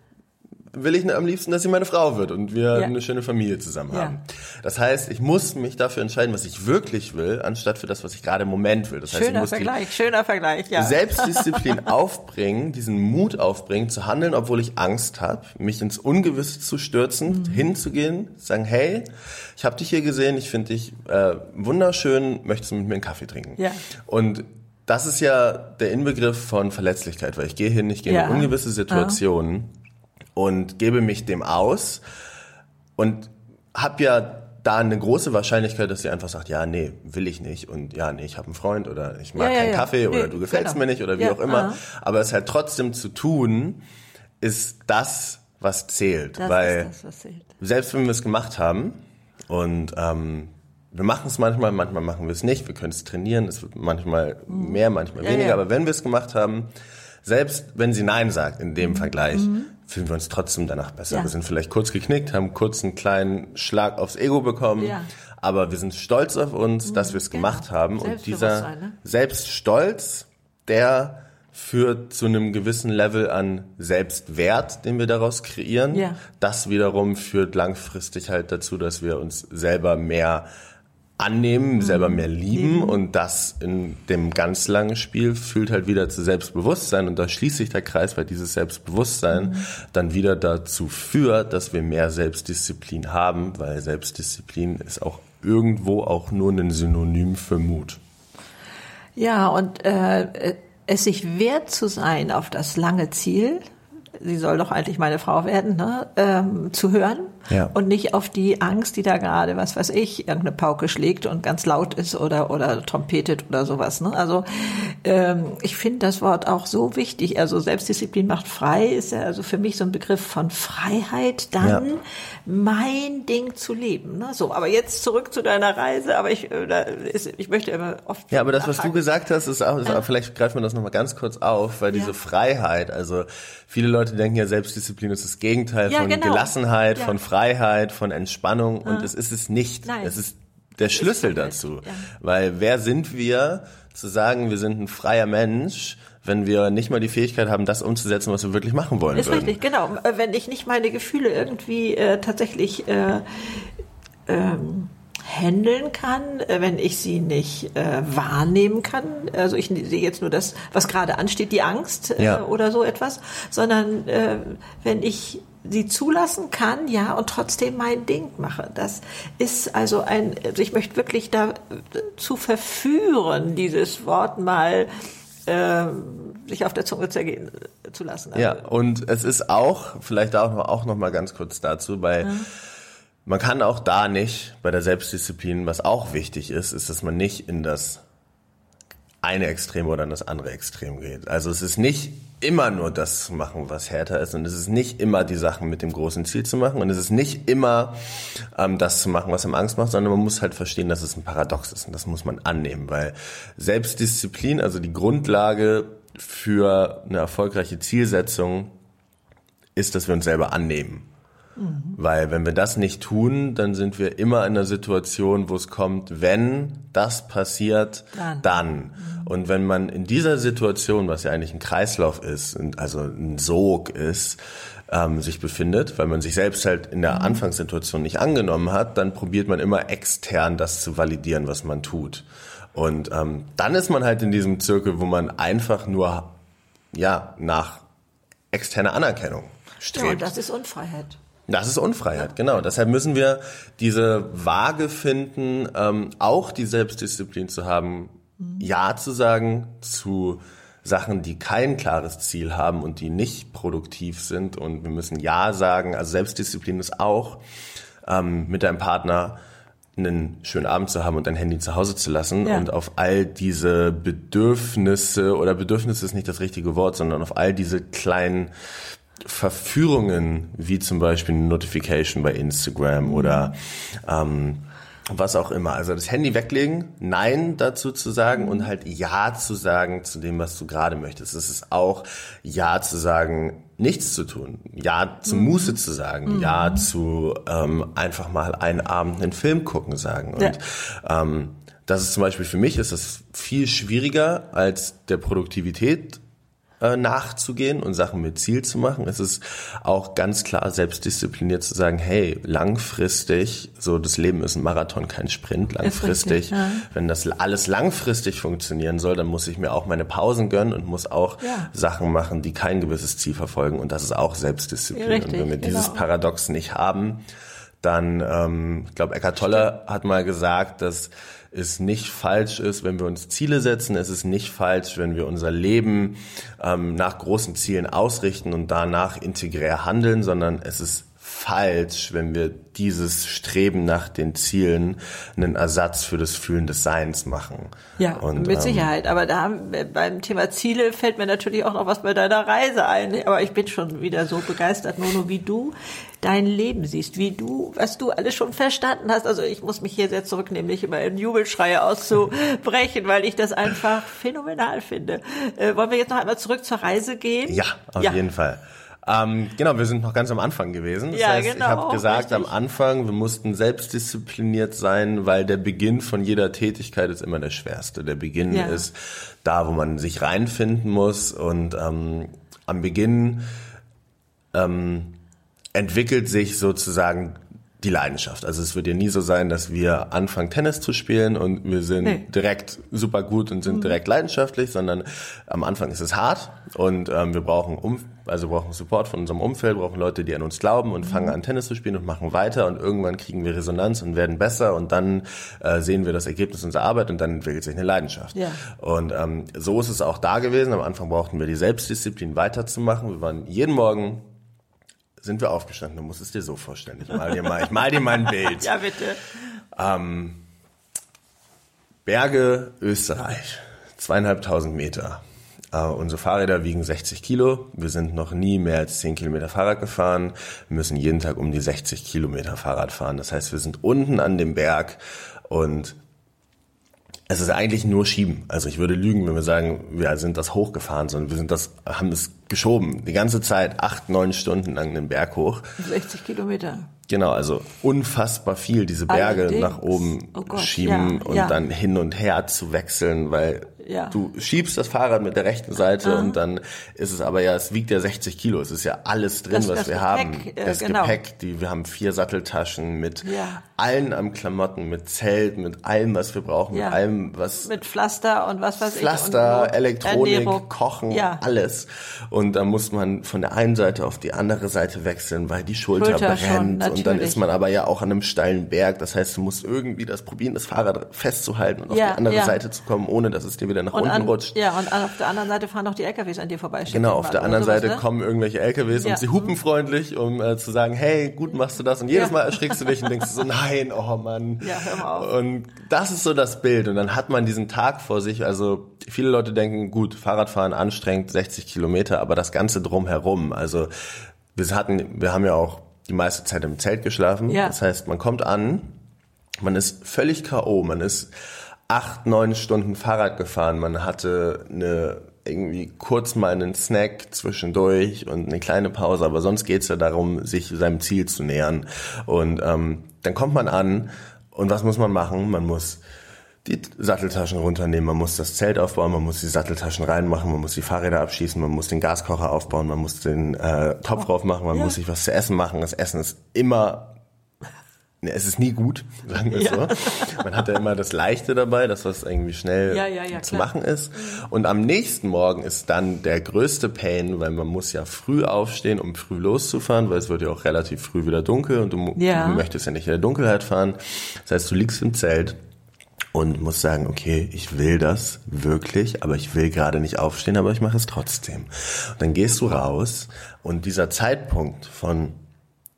will ich am liebsten, dass sie meine Frau wird und wir ja. eine schöne Familie zusammen haben. Ja. Das heißt, ich muss mich dafür entscheiden, was ich wirklich will, anstatt für das, was ich gerade im Moment will. Das schöner heißt, ich muss Vergleich, schöner Vergleich, ja. Selbstdisziplin aufbringen, diesen Mut aufbringen, zu handeln, obwohl ich Angst habe, mich ins Ungewisse zu stürzen, mhm. hinzugehen, sagen, hey, ich habe dich hier gesehen, ich finde dich äh, wunderschön, möchtest du mit mir einen Kaffee trinken? Ja. Und das ist ja der Inbegriff von Verletzlichkeit, weil ich gehe hin, ich gehe ja. in ungewisse Situationen. Und gebe mich dem aus und habe ja da eine große Wahrscheinlichkeit, dass sie einfach sagt, ja, nee, will ich nicht und ja, nee, ich habe einen Freund oder ich mag ja, keinen ja, Kaffee ja. oder du gefällst genau. mir nicht oder wie auch immer. Aha. Aber es halt trotzdem zu tun, ist das, was zählt. Das weil das, was zählt. selbst wenn wir es gemacht haben und ähm, wir machen es manchmal, manchmal machen wir es nicht, wir können es trainieren, es wird manchmal mhm. mehr, manchmal weniger, aber wenn wir es gemacht haben, selbst wenn sie Nein sagt in dem mhm. Vergleich, mhm fühlen wir uns trotzdem danach besser. Ja. Wir sind vielleicht kurz geknickt, haben kurz einen kleinen Schlag aufs Ego bekommen, ja. aber wir sind stolz auf uns, mhm. dass wir es gemacht haben. Und dieser ne? Selbststolz, der führt zu einem gewissen Level an Selbstwert, den wir daraus kreieren. Ja. Das wiederum führt langfristig halt dazu, dass wir uns selber mehr annehmen, mhm. selber mehr lieben und das in dem ganz langen Spiel fühlt halt wieder zu Selbstbewusstsein und da schließt sich der Kreis, weil dieses Selbstbewusstsein mhm. dann wieder dazu führt, dass wir mehr Selbstdisziplin haben, weil Selbstdisziplin ist auch irgendwo auch nur ein Synonym für Mut. Ja, und äh, es sich wert zu sein auf das lange Ziel, sie soll doch eigentlich meine Frau werden, ne, ähm, zu hören ja. und nicht auf die Angst, die da gerade, was weiß ich, irgendeine Pauke schlägt und ganz laut ist oder oder trompetet oder sowas. Ne? Also ähm, ich finde das Wort auch so wichtig. Also Selbstdisziplin macht frei ist ja also für mich so ein Begriff von Freiheit, dann ja. mein Ding zu leben. Ne? So, aber jetzt zurück zu deiner Reise. Aber ich, äh, ist, ich möchte immer oft. Ja, aber das, was du gesagt hast, ist auch, ist auch vielleicht greifen wir das nochmal ganz kurz auf, weil diese Freiheit, also viele Leute denken ja, Selbstdisziplin ist das Gegenteil ja, von genau. Gelassenheit, ja. von Freiheit, von Entspannung und es ist es nicht. Nein. Es ist der Schlüssel dazu. Ja. Weil wer sind wir, zu sagen, wir sind ein freier Mensch, wenn wir nicht mal die Fähigkeit haben, das umzusetzen, was wir wirklich machen wollen. Ist würden. richtig, genau. Wenn ich nicht meine Gefühle irgendwie äh, tatsächlich äh, ähm, handeln kann, äh, wenn ich sie nicht äh, wahrnehmen kann. Also ich sehe jetzt nur das, was gerade ansteht, die Angst äh, ja. oder so etwas, sondern äh, wenn ich sie zulassen kann, ja, und trotzdem mein Ding mache. Das ist also ein, also ich möchte wirklich dazu verführen, dieses Wort mal äh, sich auf der Zunge zergehen zu lassen. Also, ja, und es ist auch, vielleicht auch noch, auch noch mal ganz kurz dazu, bei ja man kann auch da nicht bei der Selbstdisziplin, was auch wichtig ist, ist, dass man nicht in das eine Extrem oder in das andere Extrem geht. Also es ist nicht immer nur das zu machen, was härter ist. Und es ist nicht immer die Sachen mit dem großen Ziel zu machen. Und es ist nicht immer ähm, das zu machen, was einem Angst macht, sondern man muss halt verstehen, dass es ein Paradox ist. Und das muss man annehmen, weil Selbstdisziplin, also die Grundlage für eine erfolgreiche Zielsetzung ist, dass wir uns selber annehmen. Mhm. Weil wenn wir das nicht tun, dann sind wir immer in einer Situation, wo es kommt, wenn das passiert, dann. dann. Mhm. Und wenn man in dieser Situation, was ja eigentlich ein Kreislauf ist, also ein Sog ist, ähm, sich befindet, weil man sich selbst halt in der mhm. Anfangssituation nicht angenommen hat, dann probiert man immer extern das zu validieren, was man tut. Und ähm, dann ist man halt in diesem Zirkel, wo man einfach nur ja nach externer Anerkennung strebt. Ja, und das ist Unfreiheit. Das ist Unfreiheit, genau. Deshalb müssen wir diese Waage finden, ähm, auch die Selbstdisziplin zu haben, mhm. Ja zu sagen zu Sachen, die kein klares Ziel haben und die nicht produktiv sind. Und wir müssen Ja sagen. Also Selbstdisziplin ist auch, ähm, mit deinem Partner einen schönen Abend zu haben und dein Handy zu Hause zu lassen ja. und auf all diese Bedürfnisse oder Bedürfnisse ist nicht das richtige Wort, sondern auf all diese kleinen Verführungen, wie zum Beispiel eine Notification bei Instagram oder ähm, was auch immer. Also das Handy weglegen, Nein dazu zu sagen und halt Ja zu sagen zu dem, was du gerade möchtest. Es ist auch Ja zu sagen, nichts zu tun. Ja zu mhm. Muße zu sagen. Mhm. Ja zu ähm, einfach mal einen Abend einen Film gucken sagen. Und ja. ähm, das ist zum Beispiel für mich ist das viel schwieriger als der Produktivität nachzugehen und Sachen mit Ziel zu machen. Es ist auch ganz klar selbstdiszipliniert zu sagen, hey, langfristig, so das Leben ist ein Marathon, kein Sprint, langfristig. Richtig, ja. Wenn das alles langfristig funktionieren soll, dann muss ich mir auch meine Pausen gönnen und muss auch ja. Sachen machen, die kein gewisses Ziel verfolgen. Und das ist auch Selbstdisziplin. Richtig, und wenn wir genau. dieses Paradox nicht haben, dann, ähm, ich glaube, Eckart Tolle hat mal gesagt, dass es nicht falsch ist, wenn wir uns Ziele setzen. Es ist nicht falsch, wenn wir unser Leben ähm, nach großen Zielen ausrichten und danach integrär handeln, sondern es ist falsch, wenn wir dieses Streben nach den Zielen einen Ersatz für das Fühlen des Seins machen. Ja, und, mit ähm, Sicherheit. Aber da beim Thema Ziele fällt mir natürlich auch noch was bei deiner Reise ein. Aber ich bin schon wieder so begeistert, Nono, wie du dein Leben siehst, wie du, was du alles schon verstanden hast. Also ich muss mich hier sehr zurücknehmen, nicht immer in Jubelschreie auszubrechen, weil ich das einfach phänomenal finde. Äh, wollen wir jetzt noch einmal zurück zur Reise gehen? Ja, auf ja. jeden Fall. Ähm, genau, wir sind noch ganz am Anfang gewesen. Das ja, heißt, genau, ich habe gesagt, richtig. am Anfang, wir mussten selbstdiszipliniert sein, weil der Beginn von jeder Tätigkeit ist immer der schwerste. Der Beginn ja. ist da, wo man sich reinfinden muss und ähm, am Beginn ähm, entwickelt sich sozusagen die Leidenschaft. Also es wird ja nie so sein, dass wir anfangen Tennis zu spielen und wir sind nee. direkt super gut und sind mhm. direkt leidenschaftlich, sondern am Anfang ist es hart und ähm, wir brauchen um, also brauchen Support von unserem Umfeld, brauchen Leute, die an uns glauben und mhm. fangen an Tennis zu spielen und machen weiter und irgendwann kriegen wir Resonanz und werden besser und dann äh, sehen wir das Ergebnis unserer Arbeit und dann entwickelt sich eine Leidenschaft. Ja. Und ähm, so ist es auch da gewesen. Am Anfang brauchten wir die Selbstdisziplin weiterzumachen. Wir waren jeden Morgen sind wir aufgestanden. Du musst es dir so vorstellen. Ich mal dir mal, ich mal dir mal ein Bild. Ja, bitte. Ähm, Berge, Österreich. Zweieinhalbtausend Meter. Uh, unsere Fahrräder wiegen 60 Kilo. Wir sind noch nie mehr als 10 Kilometer Fahrrad gefahren. Wir müssen jeden Tag um die 60 Kilometer Fahrrad fahren. Das heißt, wir sind unten an dem Berg und es ist eigentlich nur Schieben. Also ich würde lügen, wenn wir sagen, wir sind das hochgefahren, sondern wir sind das, haben es geschoben. Die ganze Zeit, acht, neun Stunden lang den Berg hoch. 60 Kilometer. Genau, also unfassbar viel, diese Berge Allerdings. nach oben Oh Gott, schieben ja, und ja. dann hin und her zu wechseln, weil Ja. du schiebst das Fahrrad mit der rechten Seite und dann ist es aber ja, es wiegt ja 60 Kilo, es ist ja alles drin, Das- was das wir Gepäck, haben. äh, Das genau. Gepäck, die, wir haben vier Satteltaschen mit Ja. allen am Klamotten, mit Zelt, mit allem, was wir brauchen, Ja. mit allem, was Mit Pflaster und was weiß ich. Pflaster, und Not- Elektronik, Ernährung. Kochen, Ja. alles. Und dann muss man von der einen Seite auf die andere Seite wechseln, weil die Schulter, Schulter schon, brennt. und dann ist man aber ja auch an einem steilen Berg. Das heißt, du musst irgendwie das probieren, das Fahrrad festzuhalten und auf die andere. Seite zu kommen, ohne dass es dir wieder nach Und unten an, rutscht. ja, und auf der anderen Seite fahren noch die LKWs an dir vorbei. Genau, auf der anderen sowas, Seite ne? kommen irgendwelche LKWs Ja. und sie hupen freundlich, um äh, zu sagen, hey, gut machst du das. Und jedes. Mal erschrickst du dich und denkst so, nein, oh Mann. Ja, hör mal auf. Und das ist so das Bild. Und dann hat man diesen Tag vor sich. Also viele Leute denken, gut, Fahrradfahren anstrengend, 60 Kilometer, aber das Ganze drumherum. Also wir hatten, wir haben ja auch die meiste Zeit im Zelt geschlafen. Ja. Das heißt, man kommt an, man ist völlig K.O., man ist acht, neun Stunden Fahrrad gefahren, man hatte eine irgendwie kurz mal einen Snack zwischendurch und eine kleine Pause, aber sonst geht's ja darum, sich seinem Ziel zu nähern. Und ähm, dann kommt man an und was muss man machen? Man muss die Satteltaschen runternehmen, man muss das Zelt aufbauen, man muss die Satteltaschen reinmachen, man muss die Fahrräder abschießen, man muss den Gaskocher aufbauen, man muss den äh, Topf drauf machen, man Ja. muss sich was zu essen machen. Das Essen ist immer Es ist nie gut, sagen wir es Ja. so. Man hat ja immer das Leichte dabei, das was irgendwie schnell Ja, ja, zu klar. machen ist. Und am nächsten Morgen ist dann der größte Pain, weil man muss ja früh aufstehen, um früh loszufahren, weil es wird ja auch relativ früh wieder dunkel und du, du möchtest ja nicht in der Dunkelheit fahren. Das heißt, du liegst im Zelt und musst sagen, okay, ich will das wirklich, aber ich will gerade nicht aufstehen, aber ich mache es trotzdem. Und dann gehst du raus und dieser Zeitpunkt von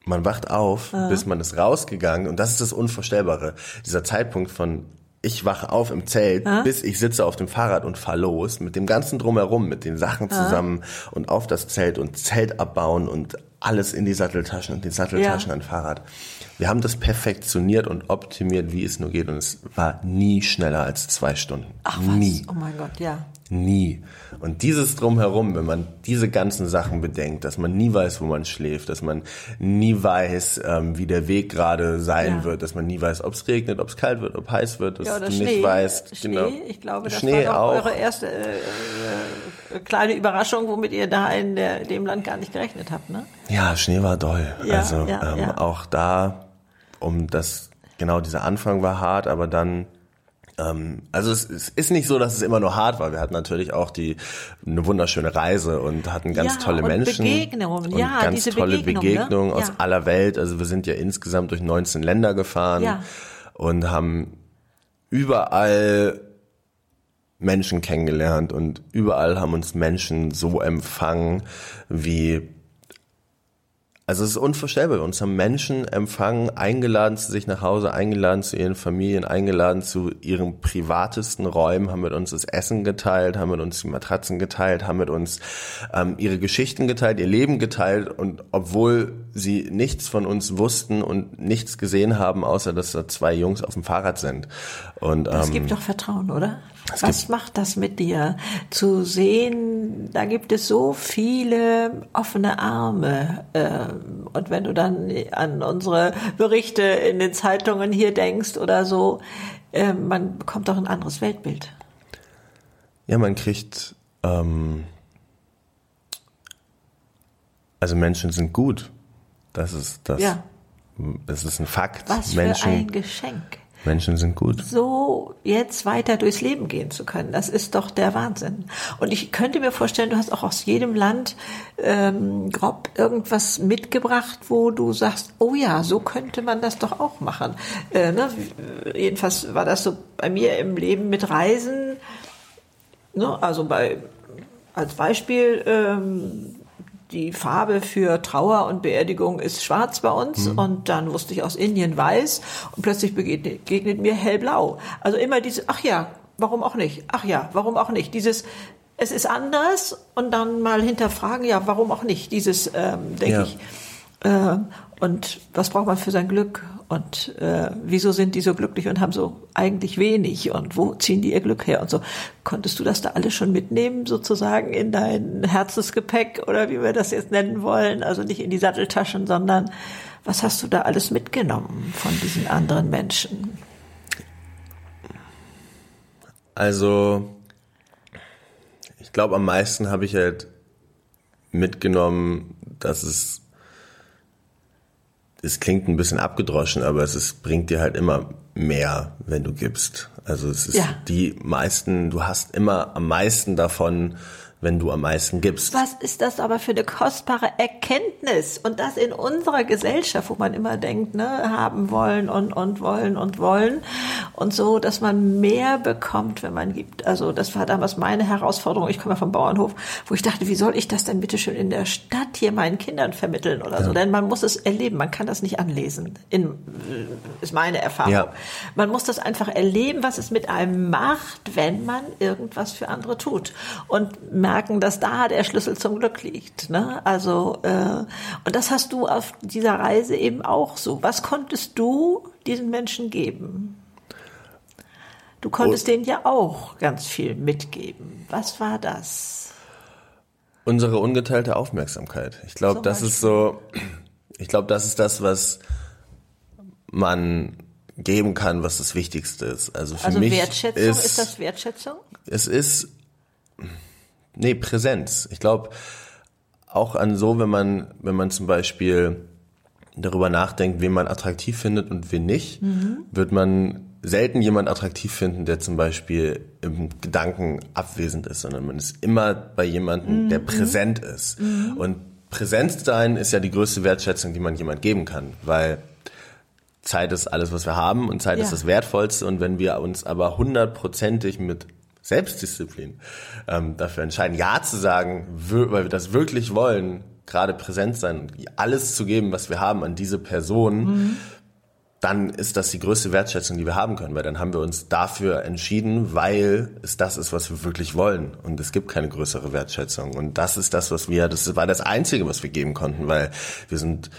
man wacht auf, bis man ist rausgegangen und das ist das Unvorstellbare. Dieser Zeitpunkt von ich wache auf im Zelt, bis ich sitze auf dem Fahrrad und fahr los, mit dem ganzen Drumherum, mit den Sachen zusammen und auf das Zelt und Zelt abbauen und alles in die Satteltaschen und die Satteltaschen Ja. an Fahrrad. Wir haben das perfektioniert und optimiert, wie es nur geht und es war nie schneller als zwei Stunden. Ach was, Nie. oh mein Gott, ja. Nie. Und dieses Drumherum, wenn man diese ganzen Sachen bedenkt, dass man nie weiß, wo man schläft, dass man nie weiß, ähm, wie der Weg gerade sein Ja. wird, dass man nie weiß, ob es regnet, ob es kalt wird, ob heiß wird, dass Ja, du Schnee. nicht weißt. Schnee, genau. ich glaube, das Schnee war auch. eure erste äh, äh, kleine Überraschung, womit ihr da in der, dem Land gar nicht gerechnet habt, ne? Ja, Schnee war doll. Ja, also ähm, auch da, um das, genau, dieser Anfang war hart, aber dann also es, es ist nicht so, dass es immer nur hart war. Wir hatten natürlich auch die eine wunderschöne Reise und hatten ganz Ja, tolle und Menschen Begegnungen. und Ja, ganz tolle Begegnung, ne? Begegnungen aus Ja. aller Welt. Also wir sind ja insgesamt durch 19 Länder gefahren Ja. und haben überall Menschen kennengelernt und überall haben uns Menschen so empfangen, wie also es ist unvorstellbar. Uns haben Menschen empfangen, eingeladen zu sich nach Hause, eingeladen zu ihren Familien, eingeladen zu ihren privatesten Räumen, haben mit uns das Essen geteilt, haben mit uns die Matratzen geteilt, haben mit uns ähm, ihre Geschichten geteilt, ihr Leben geteilt und obwohl sie nichts von uns wussten und nichts gesehen haben, außer dass da zwei Jungs auf dem Fahrrad sind. Und Es ähm, gibt doch Vertrauen, oder? Was macht das mit dir? Zu sehen, da gibt es so viele offene Arme. ähm, Und wenn du dann an unsere Berichte in den Zeitungen hier denkst oder so, äh, man bekommt doch ein anderes Weltbild. Ja, man kriegt, ähm, also Menschen sind gut. Das ist das. Ja. Das ist ein Fakt. Was Menschen, für ein Geschenk. Menschen sind gut. so jetzt weiter durchs Leben gehen zu können. Das ist doch der Wahnsinn. Und ich könnte mir vorstellen, du hast auch aus jedem Land ähm, grob irgendwas mitgebracht, wo du sagst, oh ja, so könnte man das doch auch machen. Äh, ne? Jedenfalls war das so bei mir im Leben mit Reisen. Ne? Also bei als Beispiel ähm, die Farbe für Trauer und Beerdigung ist schwarz bei uns mhm. und dann wusste ich aus Indien weiß und plötzlich begegnet, begegnet mir hellblau. Also immer diese, ach ja, warum auch nicht? Ach ja, warum auch nicht? Dieses, es ist anders und dann mal hinterfragen, ja, warum auch nicht? Dieses, ähm, denke ja. ich. Äh, und was braucht man für sein Glück? Und äh, wieso sind die so glücklich und haben so eigentlich wenig? Und wo ziehen die ihr Glück her? Und so. Konntest du das da alles schon mitnehmen, sozusagen in dein Herzensgepäck oder wie wir das jetzt nennen wollen? Also nicht in die Satteltaschen, sondern was hast du da alles mitgenommen von diesen anderen Menschen? Also, ich glaube, am meisten habe ich halt mitgenommen, dass es es klingt ein bisschen abgedroschen, aber es ist, bringt dir halt immer mehr, wenn du gibst. Also es ist ja. die meisten, du hast immer am meisten davon, wenn du am meisten gibst. Was ist das aber für eine kostbare Erkenntnis? Und das in unserer Gesellschaft, wo man immer denkt, ne, haben wollen und, und wollen und wollen. Und so, dass man mehr bekommt, wenn man gibt. Also das war damals meine Herausforderung. Ich komme ja vom Bauernhof, wo ich dachte, wie soll ich das denn bitte schön in der Stadt hier meinen Kindern vermitteln oder ja. so? Denn man muss es erleben. Man kann das nicht anlesen. In, ist meine Erfahrung. Ja. Man muss das einfach erleben, was es mit einem macht, wenn man irgendwas für andere tut. Und merken, dass da der Schlüssel zum Glück liegt. Ne? Also äh, und das hast du auf dieser Reise eben auch so. Was konntest du diesen Menschen geben? Du konntest oh. denen ja auch ganz viel mitgeben. Was war das? Unsere ungeteilte Aufmerksamkeit. Ich glaube, das ist so. Ich glaube, das ist das, was man geben kann, was das Wichtigste ist. Also für also mich Wertschätzung ist, ist das Wertschätzung? Es ist Nee, Präsenz. Ich glaube, auch an so, wenn man, wenn man zum Beispiel darüber nachdenkt, wen man attraktiv findet und wen nicht, mhm. wird man selten jemand attraktiv finden, der zum Beispiel im Gedanken abwesend ist, sondern man ist immer bei jemandem, mhm. der präsent ist. Mhm. Und Präsenz sein ist ja die größte Wertschätzung, die man jemand geben kann, weil Zeit ist alles, was wir haben und Zeit ja. ist das Wertvollste. Und wenn wir uns aber hundertprozentig mit Selbstdisziplin ähm, dafür entscheiden, Ja zu sagen, weil wir das wirklich wollen, gerade präsent sein alles zu geben, was wir haben an diese Person, mhm. dann ist das die größte Wertschätzung, die wir haben können, weil dann haben wir uns dafür entschieden, weil es das ist, was wir wirklich wollen. Und es gibt keine größere Wertschätzung. Und das ist das, was wir, das war das Einzige, was wir geben konnten, weil wir sind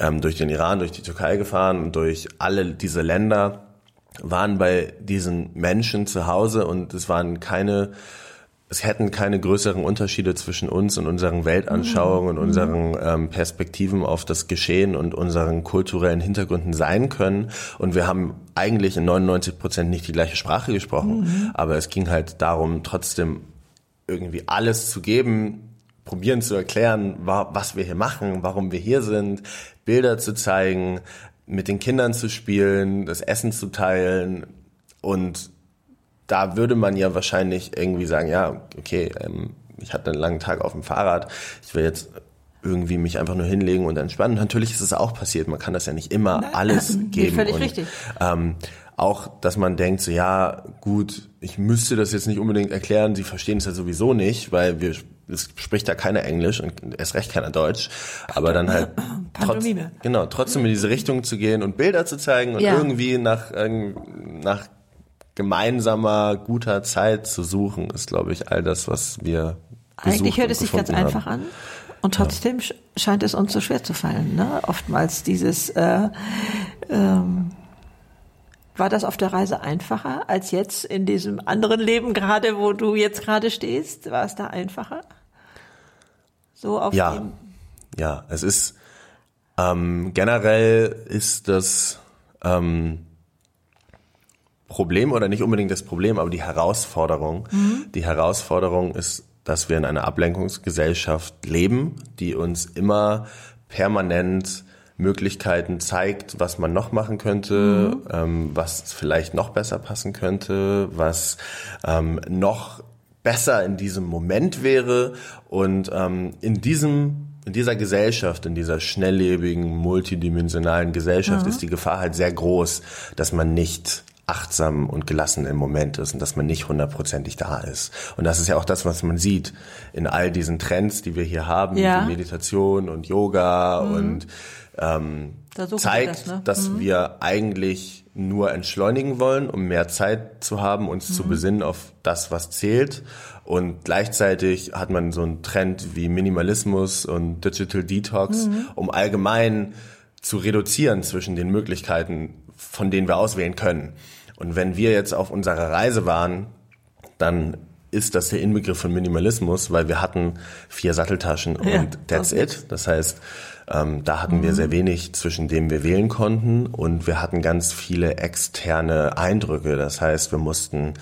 ähm, durch den Iran, durch die Türkei gefahren und durch alle diese Länder waren bei diesen Menschen zu Hause und es waren keine, es hätten keine größeren Unterschiede zwischen uns und unseren Weltanschauungen und mhm. unseren ähm, Perspektiven auf das Geschehen und unseren kulturellen Hintergründen sein können. Und wir haben eigentlich in 99 Prozent nicht die gleiche Sprache gesprochen, mhm. aber es ging halt darum, trotzdem irgendwie alles zu geben, probieren zu erklären, was wir hier machen, warum wir hier sind, Bilder zu zeigen, mit den Kindern zu spielen, das Essen zu teilen und da würde man ja wahrscheinlich irgendwie sagen, ja, okay, ähm, ich hatte einen langen Tag auf dem Fahrrad, ich will jetzt irgendwie mich einfach nur hinlegen und entspannen. Natürlich ist es auch passiert, man kann das ja nicht immer Nein, alles geben. Völlig und, richtig. Ähm, auch, dass man denkt, so ja, gut, ich müsste das jetzt nicht unbedingt erklären, sie verstehen es ja sowieso nicht, weil wir es spricht ja keiner Englisch und erst recht keiner Deutsch, aber dann halt trotz, genau, trotzdem in diese Richtung zu gehen und Bilder zu zeigen und ja. irgendwie nach, nach gemeinsamer, guter Zeit zu suchen, ist, glaube ich, all das, was wir Eigentlich hört es sich ganz haben. einfach an. Und trotzdem ja. scheint es uns so schwer zu fallen. Ne? Oftmals dieses äh, ähm, war das auf der Reise einfacher als jetzt in diesem anderen Leben gerade, wo du jetzt gerade stehst? War es da einfacher? So auf ja, dem ja, es ist ähm, generell ist das ähm, Problem oder nicht unbedingt das Problem, aber die Herausforderung. Mhm. Die Herausforderung ist, dass wir in einer Ablenkungsgesellschaft leben, die uns immer permanent Möglichkeiten zeigt, was man noch machen könnte, mhm. ähm, was vielleicht noch besser passen könnte, was ähm, noch besser in diesem Moment wäre. Und ähm, in diesem in dieser Gesellschaft, in dieser schnelllebigen, multidimensionalen Gesellschaft mhm. ist die Gefahr halt sehr groß, dass man nicht achtsam und gelassen im Moment ist und dass man nicht hundertprozentig da ist. Und das ist ja auch das, was man sieht in all diesen Trends, die wir hier haben, Ja. Meditation und Yoga und ähm, Da zeigt, das, ne? dass wir eigentlich nur entschleunigen wollen, um mehr Zeit zu haben, uns zu besinnen auf das, was zählt. Und gleichzeitig hat man so einen Trend wie Minimalismus und Digital Detox, um allgemein zu reduzieren zwischen den Möglichkeiten, von denen wir auswählen können. Und wenn wir jetzt auf unserer Reise waren, dann ist das der Inbegriff von Minimalismus, weil wir hatten vier Satteltaschen Ja, und that's das it. Das heißt, ähm, da hatten wir sehr wenig, zwischen dem wir wählen konnten und wir hatten ganz viele externe Eindrücke. Das heißt, wir mussten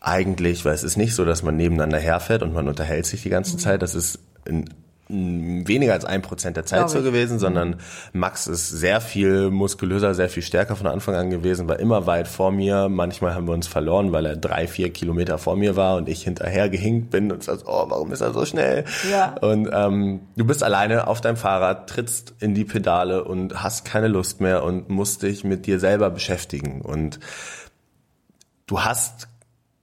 eigentlich, weil es ist nicht so, dass man nebeneinander herfährt und man unterhält sich die ganze Zeit. Das ist in weniger als ein Prozent der Zeit so gewesen, sondern Max ist sehr viel muskulöser, sehr viel stärker von Anfang an gewesen, war immer weit vor mir. Manchmal haben wir uns verloren, weil er drei, vier Kilometer vor mir war und ich hinterher gehinkt bin und sagst, oh, warum ist er so schnell? Ja. Und ähm, du bist alleine auf deinem Fahrrad, trittst in die Pedale und hast keine Lust mehr und musst dich mit dir selber beschäftigen. Und du hast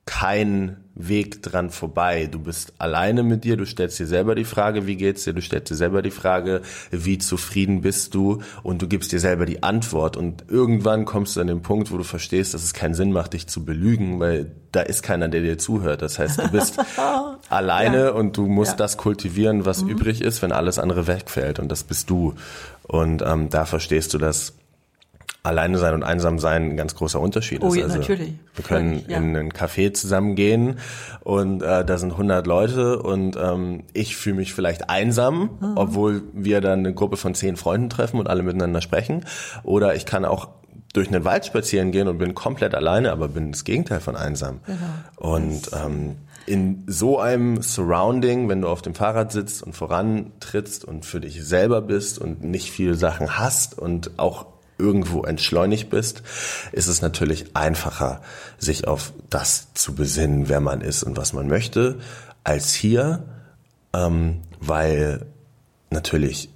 keinen Weg dran vorbei. Du bist alleine mit dir, du stellst dir selber die Frage, wie geht's dir? Du stellst dir selber die Frage, wie zufrieden bist du? Und du gibst dir selber die Antwort. Und irgendwann kommst du an den Punkt, wo du verstehst, dass es keinen Sinn macht, dich zu belügen, weil da ist keiner, der dir zuhört. Das heißt, du bist alleine und du musst Ja. das kultivieren, was übrig ist, wenn alles andere wegfällt. Und das bist du. Und ähm, da verstehst du, dass Alleine sein und einsam sein ein ganz großer Unterschied Oh ist. ja, natürlich. Wir können ja. in einen Café zusammengehen und äh, da sind 100 Leute und ähm, ich fühle mich vielleicht einsam, Mhm. obwohl wir dann eine Gruppe von zehn Freunden treffen und alle miteinander sprechen. Oder ich kann auch durch einen Wald spazieren gehen und bin komplett alleine, aber bin das Gegenteil von einsam. Genau. Und ähm, in so einem Surrounding, wenn du auf dem Fahrrad sitzt und vorantrittst und für dich selber bist und nicht viele Sachen hast und auch irgendwo entschleunigt bist, ist es natürlich einfacher, sich auf das zu besinnen, wer man ist und was man möchte, als hier, ähm, weil natürlich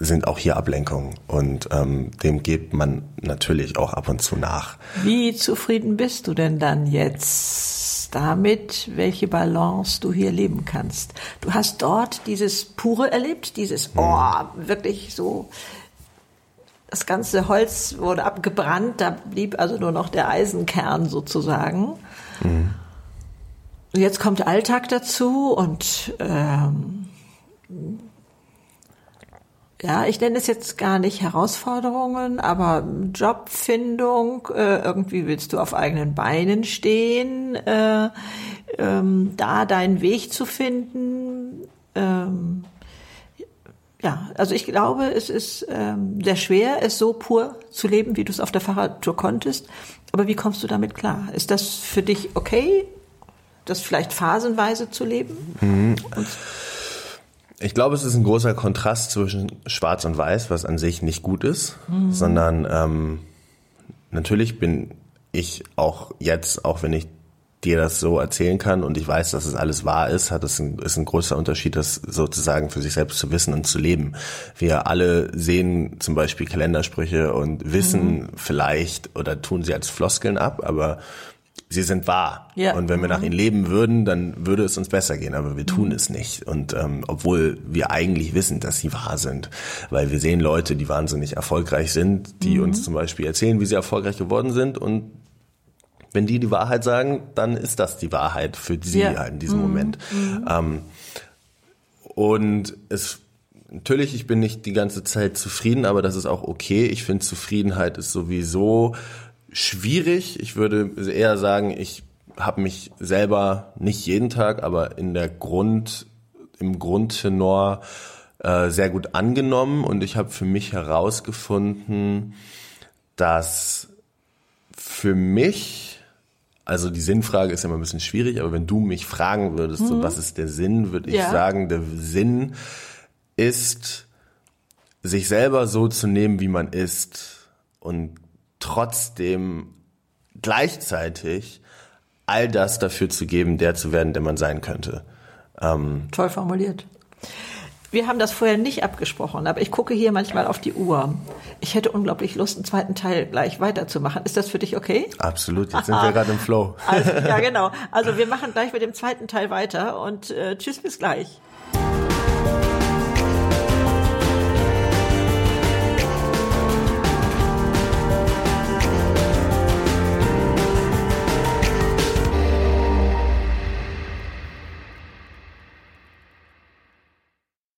sind auch hier Ablenkungen und ähm, dem geht man natürlich auch ab und zu nach. Wie zufrieden bist du denn dann jetzt damit, welche Balance du hier leben kannst? Du hast dort dieses Pure erlebt, dieses, oh, wirklich so, das ganze Holz wurde abgebrannt, da blieb also nur noch der Eisenkern sozusagen. Und Jetzt kommt Alltag dazu und ähm, ja, ich nenne es jetzt gar nicht Herausforderungen, aber Jobfindung, äh, irgendwie willst du auf eigenen Beinen stehen, äh, ähm, da deinen Weg zu finden. Ähm, ja, also ich glaube, es ist ähm, sehr schwer, es so pur zu leben, wie du es auf der Fahrradtour konntest. Aber wie kommst du damit klar? Ist das für dich okay, das vielleicht phasenweise zu leben? Ich glaube, es ist ein großer Kontrast zwischen Schwarz und Weiß, was an sich nicht gut ist, sondern ähm, natürlich bin ich auch jetzt, auch wenn ich dir das so erzählen kann und ich weiß, dass es alles wahr ist, hat es ein, ist ein großer Unterschied, das sozusagen für sich selbst zu wissen und zu leben. Wir alle sehen zum Beispiel Kalendersprüche und wissen vielleicht oder tun sie als Floskeln ab, aber sie sind wahr. Ja. Und wenn wir nach ihnen leben würden, dann würde es uns besser gehen, aber wir tun es nicht. Und ähm, obwohl wir eigentlich wissen, dass sie wahr sind, weil wir sehen Leute, die wahnsinnig erfolgreich sind, die uns zum Beispiel erzählen, wie sie erfolgreich geworden sind und wenn die die Wahrheit sagen, dann ist das die Wahrheit für sie Ja. halt in diesem Moment. Ähm, und es natürlich, ich bin nicht die ganze Zeit zufrieden, aber das ist auch okay. Ich finde, Zufriedenheit ist sowieso schwierig. Ich würde eher sagen, ich habe mich selber nicht jeden Tag, aber in der Grund, im Grundtenor äh, sehr gut angenommen und ich habe für mich herausgefunden, dass für mich, also die Sinnfrage ist ja immer ein bisschen schwierig, aber wenn du mich fragen würdest, so, was ist der Sinn, würde ich Ja. sagen, der Sinn ist, sich selber so zu nehmen, wie man ist und trotzdem gleichzeitig all das dafür zu geben, der zu werden, der man sein könnte. Toll formuliert. Wir haben das vorher nicht abgesprochen, aber ich gucke hier manchmal auf die Uhr. Ich hätte unglaublich Lust, einen zweiten Teil gleich weiterzumachen. Ist das für dich okay? Absolut, jetzt sind wir gerade im Flow. Also, ja, genau. Also wir machen gleich mit dem zweiten Teil weiter und äh, tschüss, bis gleich.